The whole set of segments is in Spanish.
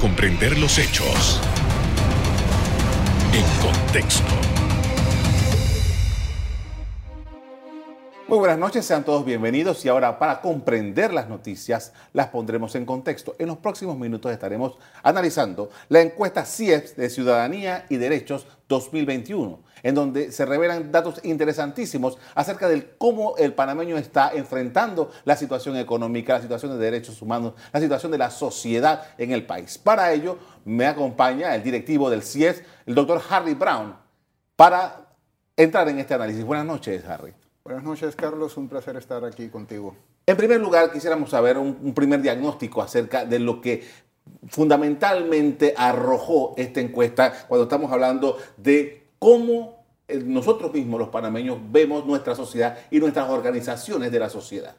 comprender los hechos. En contexto. Muy buenas noches, sean todos bienvenidos y ahora para comprender las noticias las pondremos en contexto. En los próximos minutos estaremos analizando la encuesta CIEPS de Ciudadanía y Derechos 2021, en donde se revelan datos interesantísimos acerca de cómo el panameño está enfrentando la situación económica, la situación de derechos humanos, la situación de la sociedad en el país. Para ello me acompaña el directivo del CIEPS, el doctor Harry Brown, para entrar en este análisis. Buenas noches, Harry. Buenas noches, Carlos. Un placer estar aquí contigo. En primer lugar, quisiéramos saber un, primer diagnóstico acerca de lo que fundamentalmente arrojó esta encuesta cuando estamos hablando de cómo nosotros mismos, los panameños, vemos nuestra sociedad y nuestras organizaciones de la sociedad.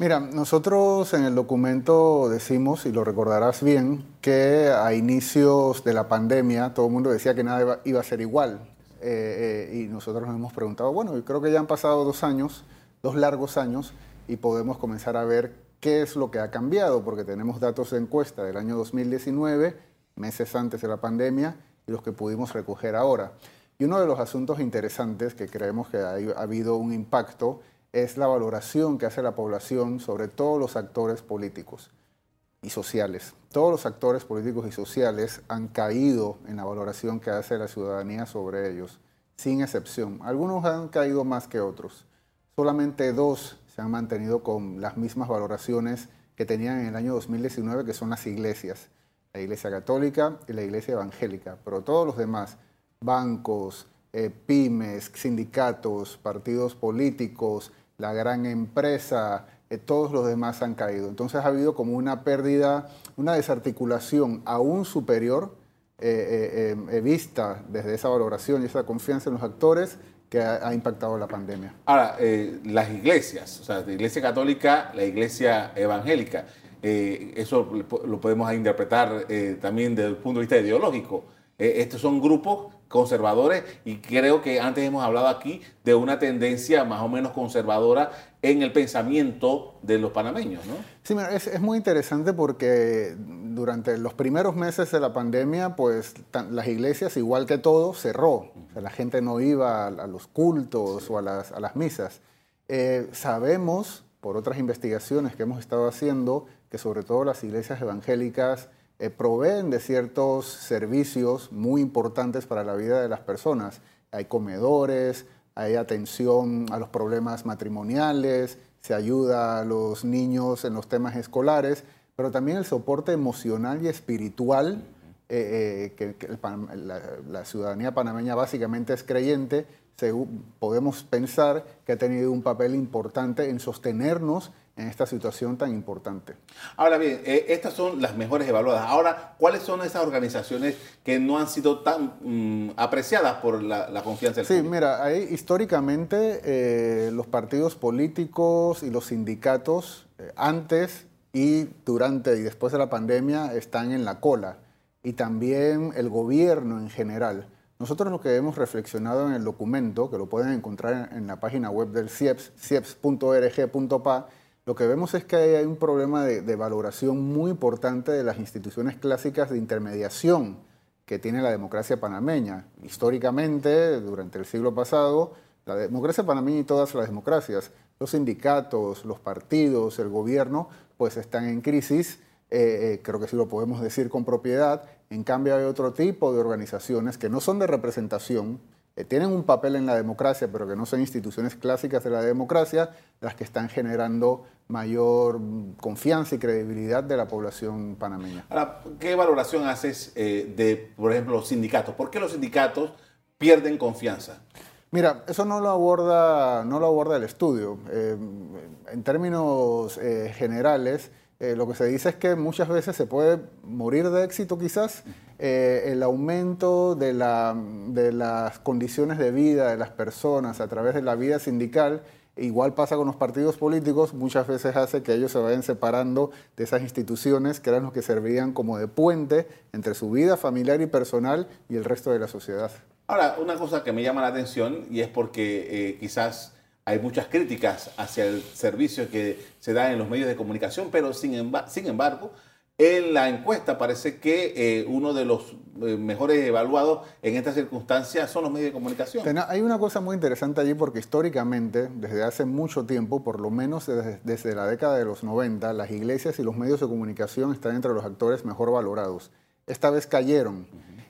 Mira, nosotros en el documento decimos, y lo recordarás bien, que a inicios de la pandemia todo el mundo decía que nada iba a ser igual. Eh, eh, y nosotros nos hemos preguntado, bueno, yo creo que ya han pasado dos años, dos largos años, y podemos comenzar a ver qué es lo que ha cambiado, porque tenemos datos de encuesta del año 2019, meses antes de la pandemia, y los que pudimos recoger ahora. Y uno de los asuntos interesantes que creemos que ha, ha habido un impacto es la valoración que hace la población sobre todos los actores políticos y sociales. Todos los actores políticos y sociales han caído en la valoración que hace la ciudadanía sobre ellos, sin excepción. Algunos han caído más que otros. Solamente dos se han mantenido con las mismas valoraciones que tenían en el año 2019, que son las iglesias, la Iglesia Católica y la Iglesia Evangélica. Pero todos los demás, bancos, eh, pymes, sindicatos, partidos políticos, la gran empresa, eh, todos los demás han caído. Entonces ha habido como una pérdida, una desarticulación aún superior eh, vista desde esa valoración y esa confianza en los actores que ha, impactado la pandemia. Ahora, las iglesias, o sea, la iglesia católica, la iglesia evangélica, eso lo podemos interpretar también desde el punto de vista ideológico. estos son grupos conservadores y creo que antes hemos hablado aquí de una tendencia más o menos conservadora en el pensamiento de los panameños, ¿no? Sí, es, muy interesante porque durante los primeros meses de la pandemia, pues las iglesias, igual que todo, cerró. la gente no iba a, los cultos o a las, a las misas. Eh, sabemos, por otras investigaciones que hemos estado haciendo, que sobre todo las iglesias evangélicas eh, proveen de ciertos servicios muy importantes para la vida de las personas. Hay comedores, hay atención a los problemas matrimoniales, se ayuda a los niños en los temas escolares, pero también el soporte emocional y espiritual, eh, eh, que, la, ciudadanía panameña básicamente es creyente, podemos pensar que ha tenido un papel importante en sostenernos en esta situación tan importante. Ahora bien, eh, estas son las mejores evaluadas. Ahora, ¿cuáles son esas organizaciones que no han sido tan mm, apreciadas por la, confianza del Sí, mira, ahí históricamente eh, los partidos políticos y los sindicatos eh, antes y durante y después de la pandemia están en la cola y también el gobierno en general. Nosotros lo que hemos reflexionado en el documento, que lo pueden encontrar en, la página web del CIEPS, cieps.org.pa, lo que vemos es que hay un problema de, valoración muy importante de las instituciones clásicas de intermediación que tiene la democracia panameña. Históricamente, durante el siglo pasado, la democracia panameña y todas las democracias, los sindicatos, los partidos, el gobierno, pues están en crisis, eh, eh, creo que sí lo podemos decir con propiedad. En cambio hay otro tipo de organizaciones que no son de representación, eh, tienen un papel en la democracia, pero que no son instituciones clásicas de la democracia, las que están generando mayor confianza y credibilidad de la población panameña. Ahora, ¿qué valoración haces eh, de, por ejemplo, los sindicatos? ¿Por qué los sindicatos pierden confianza? Mira, eso no lo aborda, no lo aborda el estudio. Eh, en términos generales, lo que se dice es que muchas veces se puede morir de éxito quizás eh, el aumento de, las condiciones de vida de las personas a través de la vida sindical, igual pasa con los partidos políticos, muchas veces hace que ellos se vayan separando de esas instituciones que eran los que servían como de puente entre su vida familiar y personal y el resto de la sociedad. Ahora, una cosa que me llama la atención y es porque eh, quizás hay muchas críticas hacia el servicio que se da en los medios de comunicación, pero sin, sin embargo, en la encuesta parece que eh, uno de los eh, mejores evaluados en estas circunstancias son los medios de comunicación. Hay una cosa muy interesante allí porque históricamente, desde hace mucho tiempo, por lo menos desde, la década de los 90, las iglesias y los medios de comunicación están entre los actores mejor valorados. Esta vez cayeron.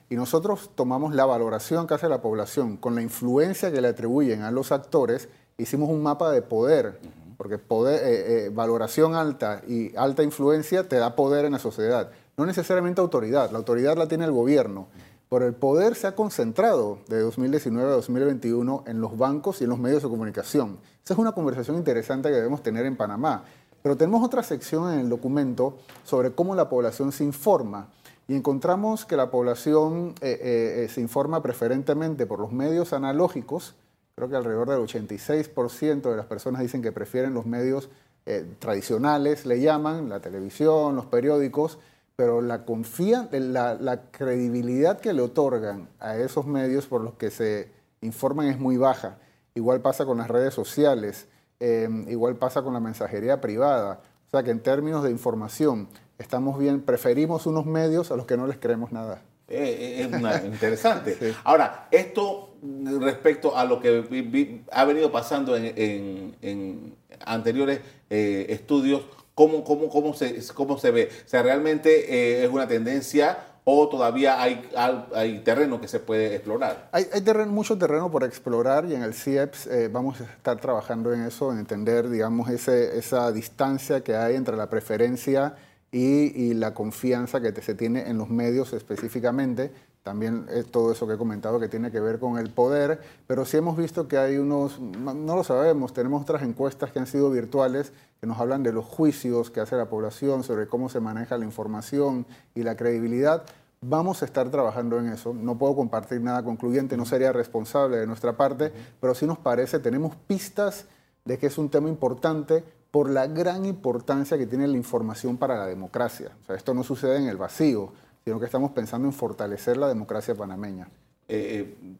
Y nosotros tomamos la valoración que hace la población con la influencia que le atribuyen a los actores, hicimos un mapa de poder porque poder, eh, eh, valoración alta y alta influencia te da poder en la sociedad. No necesariamente autoridad, la autoridad la tiene el gobierno, pero el poder se ha concentrado de 2019 a 2021 en los bancos y en los medios de comunicación. Esa es una conversación interesante que debemos tener en Panamá. Pero tenemos otra sección en el documento sobre cómo la población se informa. Y encontramos que la población eh, se informa preferentemente por los medios analógicos, Creo que alrededor del 86% de las personas dicen que prefieren los medios eh, tradicionales, le llaman, la televisión, los periódicos, pero la, confía, la, credibilidad que le otorgan a esos medios por los que se informan es muy baja. Igual pasa con las redes sociales, em, igual pasa con la mensajería privada. O sea que en términos de información, estamos bien, preferimos unos medios a los que no les creemos nada. Eh, es interesante. Ahora, esto respecto a lo que ha venido pasando en, anteriores eh, estudios, ¿cómo, cómo, cómo, se, ¿cómo se ve? O sea, ¿realmente eh, es una tendencia o todavía hay, hay terreno que se puede explorar? Hay, hay terreno, mucho terreno por explorar y en el CIEPS vamos a estar trabajando en eso, en entender, digamos, ese, esa distancia que hay entre la preferencia y, la confianza que se tiene en los medios específicamente. También es todo eso que he comentado que tiene que ver con el poder, pero sí hemos visto que hay unos, no lo sabemos, tenemos otras encuestas que han sido virtuales que nos hablan de los juicios que hace la población sobre cómo se maneja la información y la credibilidad. Vamos a estar trabajando en eso. No puedo compartir nada concluyente, no sería responsable de nuestra parte, pero sí nos parece, tenemos pistas de que es un tema importante por la gran importancia que tiene la información para la democracia. O sea, esto no sucede en el vacío, sino que estamos pensando en fortalecer la democracia panameña. Eh, eh,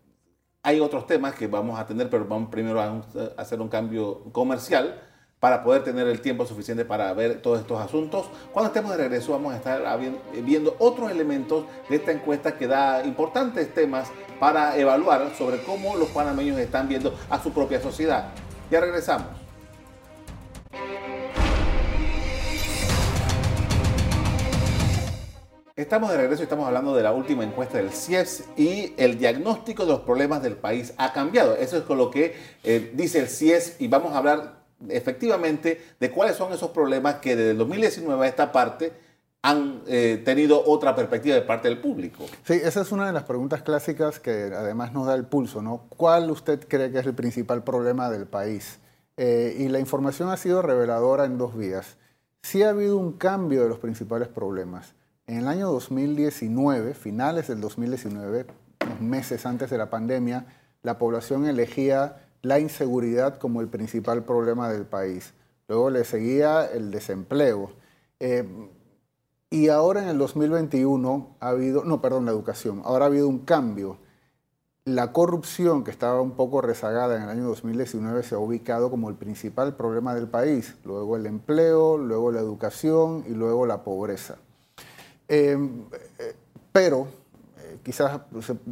hay otros temas que vamos a tener, pero vamos primero a hacer un cambio comercial para poder tener el tiempo suficiente para ver todos estos asuntos. Cuando estemos de regreso vamos a estar viendo otros elementos de esta encuesta que da importantes temas para evaluar sobre cómo los panameños están viendo a su propia sociedad. Ya regresamos. Estamos de regreso y estamos hablando de la última encuesta del CIES y el diagnóstico de los problemas del país ha cambiado. Eso es con lo que eh, dice el CIES y vamos a hablar efectivamente de cuáles son esos problemas que desde el 2019 a esta parte han eh, tenido otra perspectiva de parte del público. Sí, esa es una de las preguntas clásicas que además nos da el pulso, ¿no? ¿Cuál usted cree que es el principal problema del país? Eh, y la información ha sido reveladora en dos vías. Sí ha habido un cambio de los principales problemas. En el año 2019, finales del 2019, unos meses antes de la pandemia, la población elegía la inseguridad como el principal problema del país. Luego le seguía el desempleo. Eh, y ahora en el 2021 ha habido, no, perdón, la educación, ahora ha habido un cambio. La corrupción, que estaba un poco rezagada en el año 2019, se ha ubicado como el principal problema del país. Luego el empleo, luego la educación y luego la pobreza. Em, eh, pero eh, quizás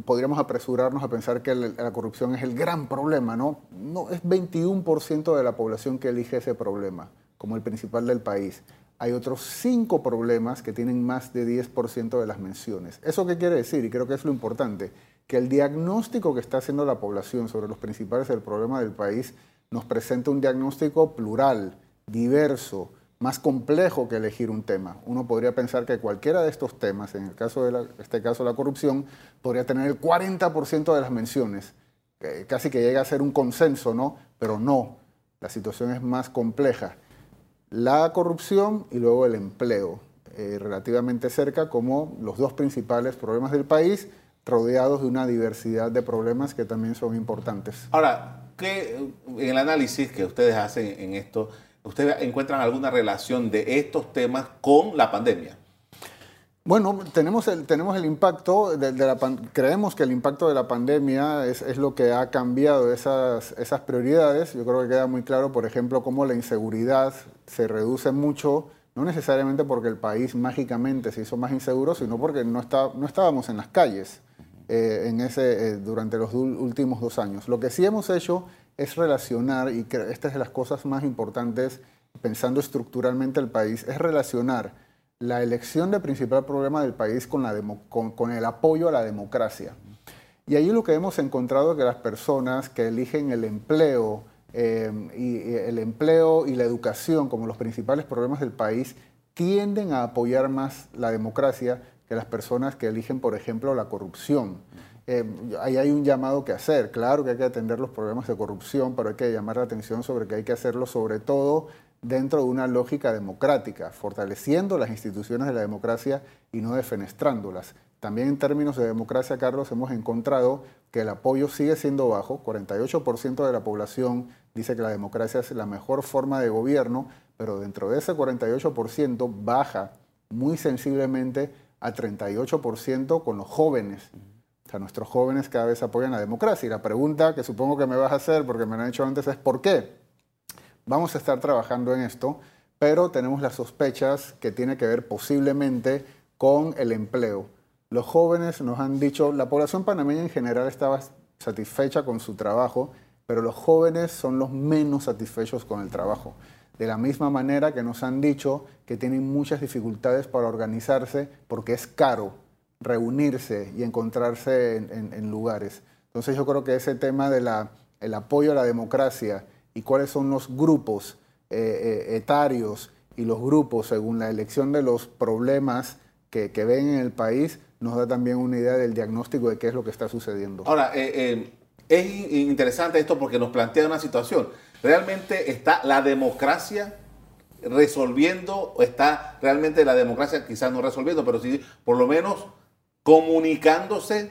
podríamos apresurarnos a pensar que la, corrupción es el gran problema, ¿no? No, es 21% de la población que elige ese problema como el principal del país. Hay otros cinco problemas que tienen más de 10% de las menciones. ¿Eso qué quiere decir? Y creo que es lo importante, que el diagnóstico que está haciendo la población sobre los principales del problema del país nos presenta un diagnóstico plural, diverso, más complejo que elegir un tema. Uno podría pensar que cualquiera de estos temas, en el caso de este caso la corrupción, podría tener el 40% de las menciones, casi que llega a ser un consenso, ¿no? Pero no, la situación es más compleja. La corrupción y luego el empleo, eh, relativamente cerca como los dos principales problemas del país, rodeados de una diversidad de problemas que también son importantes. Ahora, ¿qué, en el análisis que ustedes hacen en esto, ¿Ustedes encuentran alguna relación de estos temas con la pandemia? Bueno, tenemos el, tenemos el impacto, de, la, creemos que el impacto de la pandemia es, es, lo que ha cambiado esas, esas prioridades. Yo creo que queda muy claro, por ejemplo, cómo la inseguridad se reduce mucho, no necesariamente porque el país mágicamente se hizo más inseguro, sino porque no, está, no estábamos en las calles eh, en ese, eh, durante los últimos dos años. Lo que sí hemos hecho es relacionar, y que esta es de las cosas más importantes pensando estructuralmente el país, es relacionar la elección del principal problema del país con, el apoyo a la democracia. Y ahí lo que hemos encontrado es que las personas que eligen el empleo, eh, y, el empleo y la educación como los principales problemas del país tienden a apoyar más la democracia que las personas que eligen, por ejemplo, la corrupción. Eh, ahí hay un llamado que hacer. Claro que hay que atender los problemas de corrupción, pero hay que llamar la atención sobre que hay que hacerlo sobre todo dentro de una lógica democrática, fortaleciendo las instituciones de la democracia y no defenestrándolas. También en términos de democracia, Carlos, hemos encontrado que el apoyo sigue siendo bajo. 48% de la población dice que la democracia es la mejor forma de gobierno, pero dentro de ese 48% baja muy sensiblemente a 38% con los jóvenes. O sea, nuestros jóvenes cada vez apoyan la democracia. Y la pregunta que supongo que me vas a hacer, porque me lo han hecho antes, es ¿por qué? Vamos a estar trabajando en esto, pero tenemos las sospechas que tiene que ver posiblemente con el empleo. Los jóvenes nos han dicho, la población panameña en general estaba satisfecha con su trabajo, pero los jóvenes son los menos satisfechos con el trabajo. De la misma manera que nos han dicho que tienen muchas dificultades para organizarse porque es caro reunirse y encontrarse en, lugares. Entonces yo creo que ese tema del el apoyo a la democracia y cuáles son los grupos eh, eh, etarios y los grupos según la elección de los problemas que, ven en el país nos da también una idea del diagnóstico de qué es lo que está sucediendo. Ahora, eh, es interesante esto porque nos plantea una situación. ¿Realmente está la democracia resolviendo o está realmente la democracia quizás no resolviendo, pero sí por lo menos comunicándose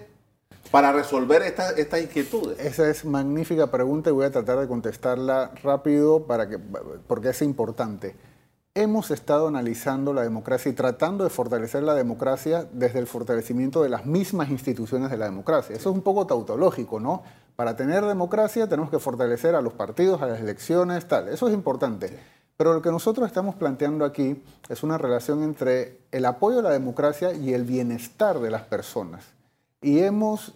para resolver estas inquietudes? Esa es magnífica pregunta y voy a tratar de contestarla rápido para que, porque es importante hemos estado analizando la democracia y tratando de fortalecer la democracia desde el fortalecimiento de las mismas instituciones de la democracia. Eso es un poco tautológico, ¿no? Para tener democracia tenemos que fortalecer a los partidos, a las elecciones, tal. Eso es importante. Pero lo que nosotros estamos planteando aquí es una relación entre el apoyo a la democracia y el bienestar de las personas. Y hemos,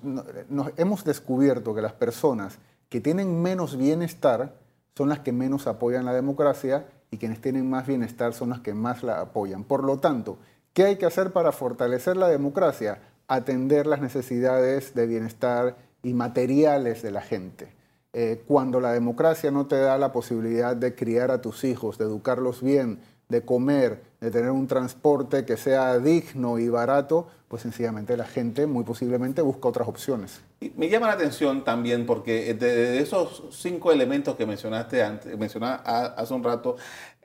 hemos descubierto que las personas que tienen menos bienestar son las que menos apoyan la democracia y quienes tienen más bienestar son los que más la apoyan. Por lo tanto, ¿qué hay que hacer para fortalecer la democracia? Atender las necesidades de bienestar y materiales de la gente. Eh, cuando la democracia no te da la posibilidad de criar a tus hijos, de educarlos bien, de comer, de tener un transporte que sea digno y barato, pues sencillamente la gente muy posiblemente busca otras opciones. me llama la atención también porque de, esos cinco elementos que mencionaste antes, mencionaste hace un rato,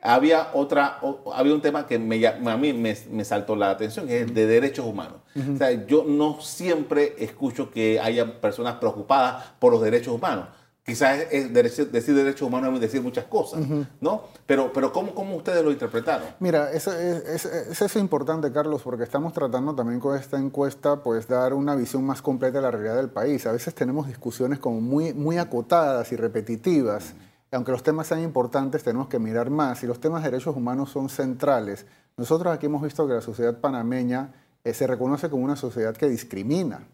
había otra, había un tema que a mí me, saltó la atención, que es el de derechos humanos. O sea, yo no siempre escucho que haya personas preocupadas por los derechos humanos quizás es decir derechos humanos es decir muchas cosas, ¿no? Pero, pero ¿cómo, ¿cómo, ustedes lo interpretaron? Mira, eso es, es, es, importante, Carlos, porque estamos tratando también con esta encuesta, pues dar una visión más completa de la realidad del país. A veces tenemos discusiones como muy, muy acotadas y repetitivas. Aunque los temas sean importantes, tenemos que mirar más. Y los temas de derechos humanos son centrales. Nosotros aquí hemos visto que la sociedad panameña eh, se reconoce como una sociedad que discrimina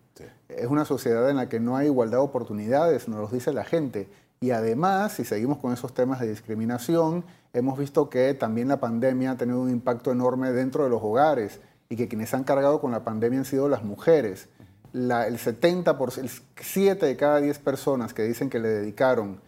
es una sociedad en la que no hay igualdad de oportunidades, nos lo dice la gente. Y además, si seguimos con esos temas de discriminación, hemos visto que también la pandemia ha tenido un impacto enorme dentro de los hogares y que quienes han cargado con la pandemia han sido las mujeres. el 70%, el 7 de cada 10 personas que dicen que le dedicaron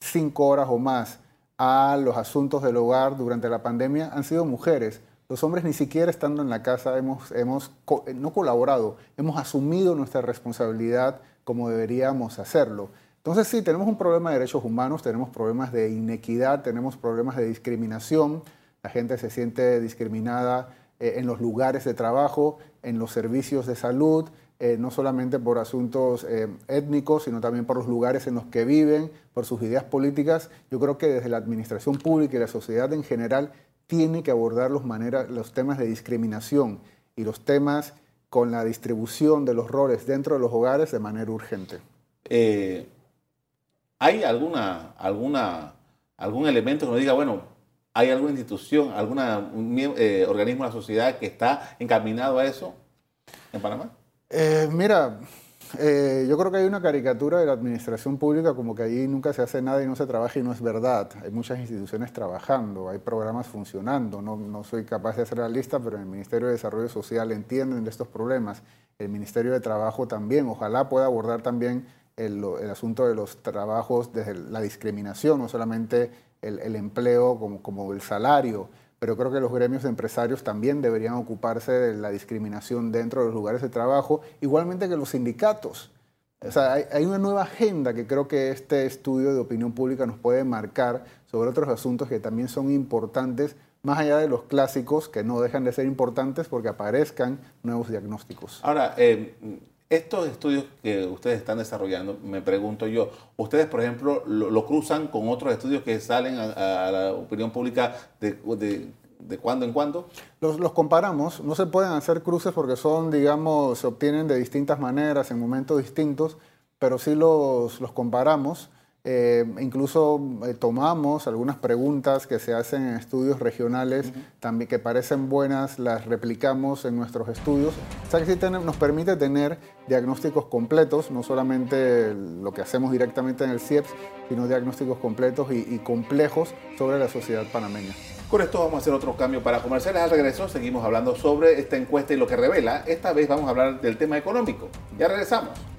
5 horas o más a los asuntos del hogar durante la pandemia han sido mujeres. Los hombres ni siquiera estando en la casa hemos, hemos no colaborado, hemos asumido nuestra responsabilidad como deberíamos hacerlo. Entonces sí, tenemos un problema de derechos humanos, tenemos problemas de inequidad, tenemos problemas de discriminación, la gente se siente discriminada eh, en los lugares de trabajo, en los servicios de salud, eh, no solamente por asuntos eh, étnicos, sino también por los lugares en los que viven, por sus ideas políticas. Yo creo que desde la administración pública y la sociedad en general tiene que abordar los, los temas de discriminación y los temas con la distribución de los roles dentro de los hogares de manera urgente. Eh, ¿Hay alguna, alguna, algún elemento que nos diga, bueno, ¿Hay alguna institución, algún eh, organismo de la sociedad que está encaminado a eso en Panamá? Eh, mira, eh, yo creo que hay una caricatura de la administración pública como que ahí nunca se hace nada y no se trabaja y no es verdad. Hay muchas instituciones trabajando, hay programas funcionando. No, no soy capaz de hacer la lista, pero en el Ministerio de Desarrollo Social entienden de estos problemas. El Ministerio de Trabajo también. Ojalá pueda abordar también el, el asunto de los trabajos desde la discriminación, no solamente el, el empleo como, como el salario pero creo que los gremios empresarios también deberían ocuparse de la discriminación dentro de los lugares de trabajo, igualmente que los sindicatos. O sea, hay, una nueva agenda que creo que este estudio de opinión pública nos puede marcar sobre otros asuntos que también son importantes, más allá de los clásicos que no dejan de ser importantes porque aparezcan nuevos diagnósticos. Ahora, eh, estos estudios que ustedes están desarrollando, me pregunto yo, ¿ustedes, por ejemplo, lo, cruzan con otros estudios que salen a, la opinión pública de, de, cuando en cuando? Los, los, comparamos, no se pueden hacer cruces porque son, digamos, se obtienen de distintas maneras, en momentos distintos, pero sí los, los comparamos. Eh, incluso eh, tomamos algunas preguntas que se hacen en estudios regionales también que parecen buenas, las replicamos en nuestros estudios. O sea que sí nos permite tener diagnósticos completos, no solamente lo que hacemos directamente en el CIEPS, sino diagnósticos completos y, y complejos sobre la sociedad panameña. Con esto vamos a hacer otro cambio para comerciales. Al regreso seguimos hablando sobre esta encuesta y lo que revela. Esta vez vamos a hablar del tema económico. Ya regresamos.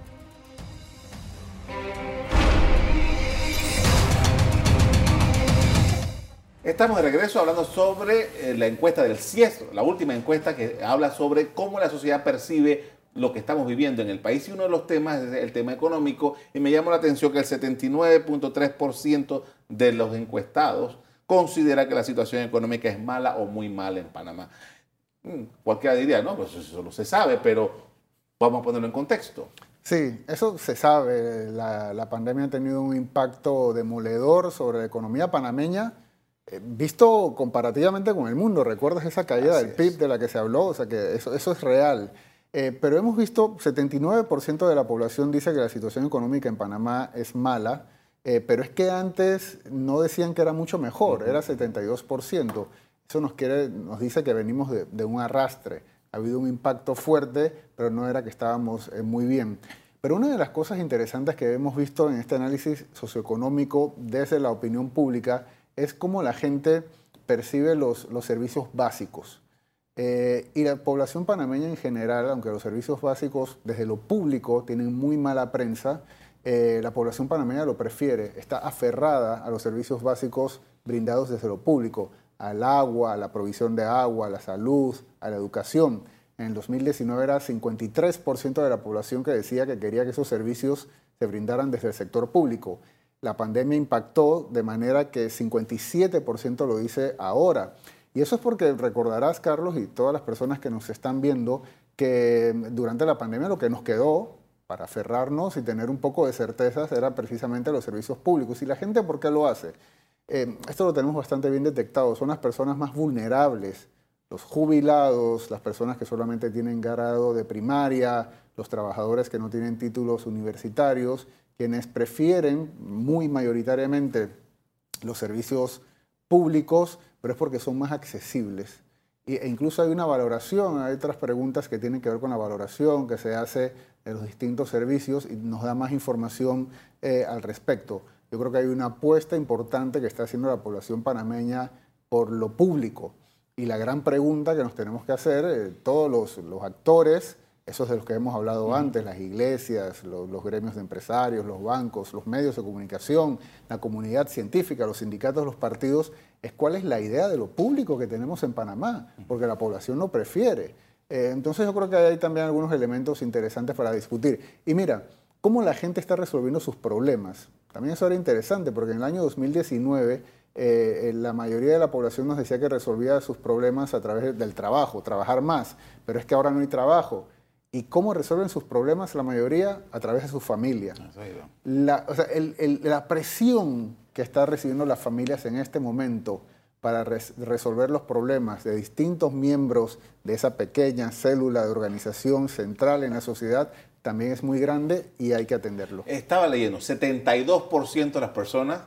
Estamos de regreso hablando sobre eh, la encuesta del CIES, la última encuesta que habla sobre cómo la sociedad percibe lo que estamos viviendo en el país y uno de los temas es el tema económico y me llama la atención que el 79.3% de los encuestados considera que la situación económica es mala o muy mala en Panamá. Mm, cualquiera diría, no, pues eso no se sabe, pero vamos a ponerlo en contexto. Sí, eso se sabe. La, la pandemia ha tenido un impacto demoledor sobre la economía panameña visto comparativamente con el mundo, ¿recuerdas esa caída del PIB de la que se habló? O sea que eso, eso es real. Eh, pero hemos visto, 79% de la población dice que la situación económica en Panamá es mala, eh, pero es que antes no decían que era mucho mejor, era 72%. Eso nos, quiere, nos dice que venimos de, de, un arrastre. Ha habido un impacto fuerte, pero no era que estábamos muy bien. Pero una de las cosas interesantes que hemos visto en este análisis socioeconómico desde la opinión pública es cómo la gente percibe los, servicios básicos. Eh, y la población panameña en general, aunque los servicios básicos desde lo público tienen muy mala prensa, eh, la población panameña lo prefiere, está aferrada a los servicios básicos brindados desde lo público, al agua, a la provisión de agua, a la salud, a la educación. En el 2019 era 53% de la población que decía que quería que esos servicios se brindaran desde el sector público la pandemia impactó de manera que 57% lo dice ahora. Y eso es porque recordarás, Carlos, y todas las personas que nos están viendo, que durante la pandemia lo que nos quedó para aferrarnos y tener un poco de certezas era precisamente los servicios públicos. ¿Y la gente por qué lo hace? Eh, esto lo tenemos bastante bien detectado. Son las personas más vulnerables, los jubilados, las personas que solamente tienen grado de primaria, los trabajadores que no tienen títulos universitarios quienes prefieren muy mayoritariamente los servicios públicos, pero es porque son más accesibles. E incluso hay una valoración, hay otras preguntas que tienen que ver con la valoración que se hace de los distintos servicios y nos da más información eh, al respecto. Yo creo que hay una apuesta importante que está haciendo la población panameña por lo público. Y la gran pregunta que nos tenemos que hacer, eh, todos los, los actores, esos de los que hemos hablado antes, las iglesias, los, gremios de empresarios, los bancos, los medios de comunicación, la comunidad científica, los sindicatos, los partidos, es cuál es la idea de lo público que tenemos en Panamá, porque la población lo prefiere. Eh, entonces yo creo que hay también algunos elementos interesantes para discutir. Y mira, cómo la gente está resolviendo sus problemas. También eso era interesante, porque en el año 2019 eh, la mayoría de la población nos decía que resolvía sus problemas a través del trabajo, trabajar más, pero es que ahora no hay trabajo ¿Y cómo resuelven sus problemas la mayoría? A través de su familia. La, o sea, la presión que están recibiendo las familias en este momento para resolver los problemas de distintos miembros de esa pequeña célula de organización central en la sociedad también es muy grande y hay que atenderlo. Estaba leyendo, 72% de las personas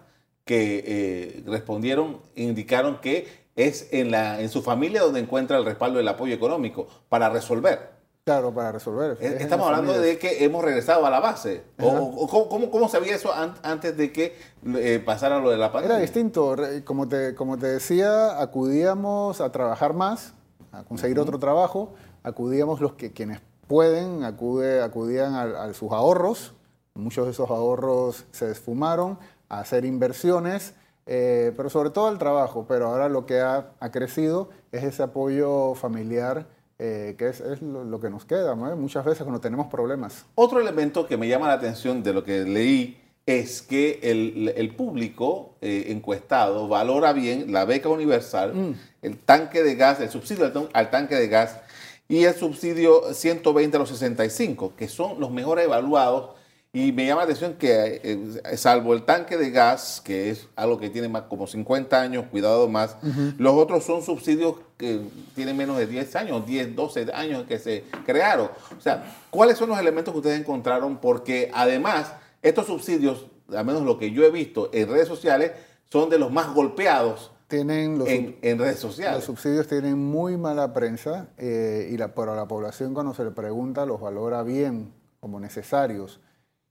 que eh, respondieron indicaron que es en, la, en su familia donde encuentra el respaldo del apoyo económico para resolver. Claro, para resolver. Estamos hablando de que hemos regresado a la base. O, ¿cómo, cómo, se eso antes de que eh, pasara lo de la pandemia? Era distinto. Como te, como te decía, acudíamos a trabajar más, a conseguir otro trabajo, acudíamos los que quienes pueden, acude, acudían a, sus ahorros, muchos de esos ahorros se desfumaron, a hacer inversiones, eh, pero sobre todo al trabajo. Pero ahora lo que ha, ha crecido es ese apoyo familiar eh, que es, lo, que nos queda muchas veces cuando tenemos problemas. Otro elemento que me llama la atención de lo que leí es que el, público eh, encuestado valora bien la beca universal, mm. el tanque de gas, el subsidio al, tanque de gas y el subsidio 120 a los 65, que son los mejores evaluados y me llama la atención que, eh, salvo el tanque de gas, que es algo que tiene más como 50 años, cuidado más, los otros son subsidios que tienen menos de 10 años, 10, 12 años que se crearon. O sea, ¿cuáles son los elementos que ustedes encontraron? Porque además, estos subsidios, al menos lo que yo he visto en redes sociales, son de los más golpeados. Tienen en, redes sociales. Los subsidios tienen muy mala prensa eh, y la, pero la población cuando se le pregunta los valora bien como necesarios.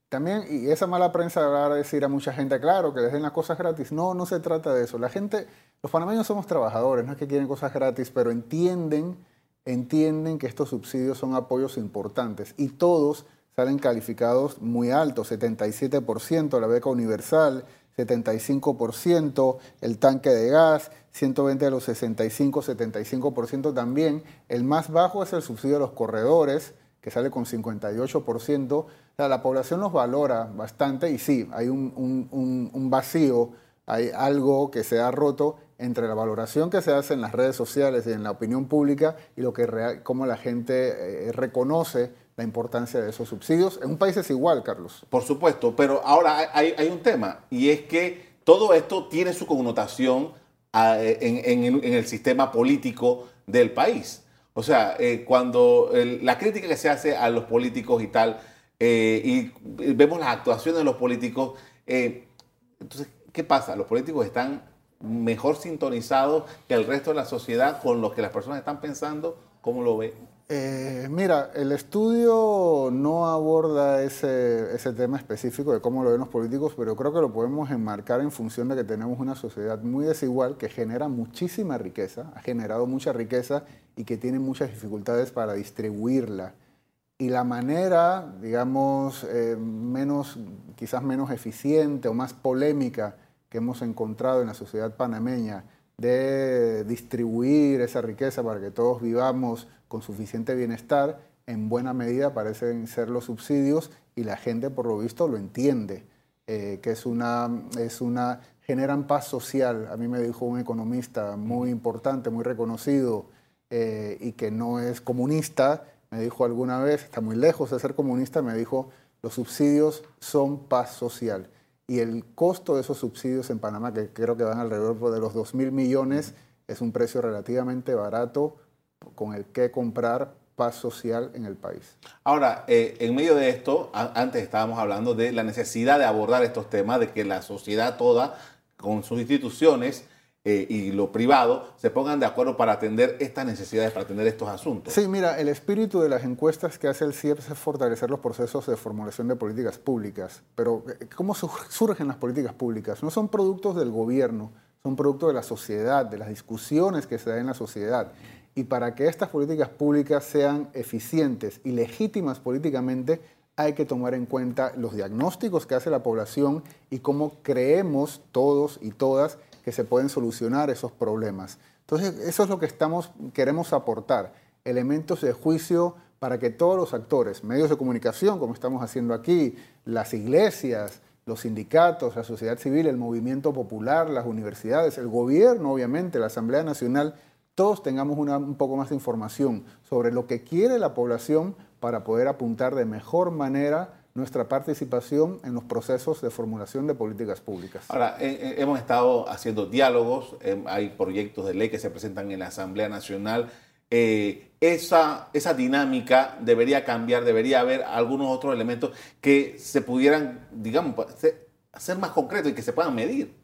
También, y esa mala prensa va a decir a mucha gente, claro, que les den las cosas gratis. No, no se trata de eso. La gente, los panameños somos trabajadores, no es que quieren cosas gratis, pero entienden, entienden que estos subsidios son apoyos importantes y todos salen calificados muy altos, 77% la beca universal, 75% el tanque de gas, 120 de los 65, 75% también. El más bajo es el subsidio de los corredores, que sale con 58% la población los valora bastante y sí, hay un, vacío, hay algo que se ha roto entre la valoración que se hace en las redes sociales y en la opinión pública y lo que real, cómo la gente eh, reconoce la importancia de esos subsidios. En un país es igual, Carlos. Por supuesto, pero ahora hay, un tema y es que todo esto tiene su connotación ah, en, el sistema político del país. O sea, eh, cuando la crítica que se hace a los políticos y tal, eh, y vemos las actuaciones de los políticos. Eh, entonces, ¿qué pasa? Los políticos están mejor sintonizados que el resto de la sociedad con lo que las personas están pensando. ¿Cómo lo ve? Eh, mira, el estudio no aborda ese, tema específico de cómo lo ven los políticos, pero creo que lo podemos enmarcar en función de que tenemos una sociedad muy desigual que genera muchísima riqueza, ha generado mucha riqueza y que tiene muchas dificultades para distribuirla. Y la manera, digamos, eh, menos, quizás menos eficiente o más polémica que hemos encontrado en la sociedad panameña de distribuir esa riqueza para que todos vivamos con suficiente bienestar, en buena medida parecen ser los subsidios y la gente por lo visto lo entiende, eh, que es una, es una, generan paz social. A mí me dijo un economista muy importante, muy reconocido eh, y que no es comunista, me dijo alguna vez, está muy lejos de ser comunista, me dijo, los subsidios son paz social. Y el costo de esos subsidios en Panamá, que creo que van alrededor de los 2 mil millones, es un precio relativamente barato con el que comprar paz social en el país. Ahora, eh, en medio de esto, antes estábamos hablando de la necesidad de abordar estos temas, de que la sociedad toda, con sus instituciones, eh, y lo privado se pongan de acuerdo para atender estas necesidades, para atender estos asuntos. Sí, mira, el espíritu de las encuestas que hace el CIEP es fortalecer los procesos de formulación de políticas públicas. Pero, eh, ¿cómo surgen las políticas públicas? No son productos del gobierno, son productos de la sociedad, de las discusiones que se dan en la sociedad. Y para que estas políticas públicas sean eficientes y legítimas políticamente, hay que tomar en cuenta los diagnósticos que hace la población y cómo creemos todos y todas que se pueden solucionar esos problemas. Entonces, eso es lo que estamos, queremos aportar, elementos de juicio para que todos los actores, medios de comunicación, como estamos haciendo aquí, las iglesias, los sindicatos, la sociedad civil, el movimiento popular, las universidades, el gobierno, obviamente, la Asamblea Nacional, todos tengamos un poco más de información sobre lo que quiere la población para poder apuntar de mejor manera nuestra participación en los procesos de formulación de políticas públicas. Ahora, eh, eh, hemos estado haciendo diálogos, eh, hay proyectos de ley que se presentan en la Asamblea Nacional. esa, esa dinámica debería cambiar, debería haber algunos otros elementos que se pudieran, digamos, hacer más concretos y que se puedan medir.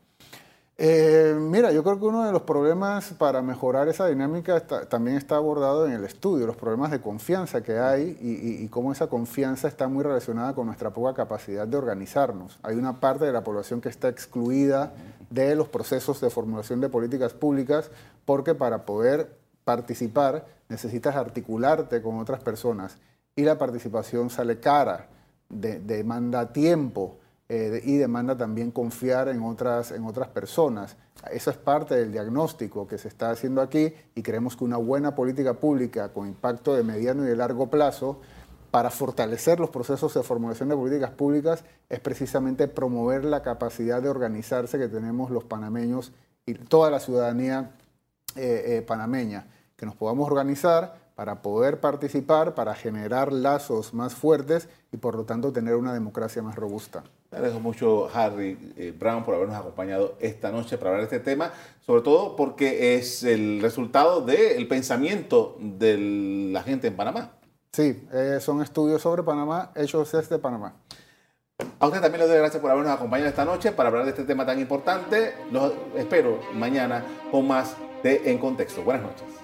Eh, mira, yo creo que uno de los problemas para mejorar esa dinámica también está abordado en el estudio, los problemas de confianza que hay y, cómo esa confianza está muy relacionada con nuestra poca capacidad de organizarnos. Hay una parte de la población que está excluida de los procesos de formulación de políticas públicas porque para poder participar necesitas articularte con otras personas y la participación sale cara, demanda tiempo eh, y demanda también confiar en otras, en otras personas. Eso es parte del diagnóstico que se está haciendo aquí y creemos que una buena política pública con impacto de mediano y de largo plazo para fortalecer los procesos de formulación de políticas públicas es precisamente promover la capacidad de organizarse que tenemos los panameños y toda la ciudadanía eh, eh, panameña, que nos podamos organizar para poder participar, para generar lazos más fuertes y por lo tanto tener una democracia más robusta. Le agradezco mucho Harry eh, Brown por habernos acompañado esta noche para hablar de este tema, sobre todo porque es el resultado del pensamiento de la gente en Panamá. Sí, eh, son estudios sobre Panamá hechos desde Panamá. A usted también les doy gracias por habernos acompañado esta noche para hablar de este tema tan importante. Los espero mañana con más de En Contexto. Buenas noches.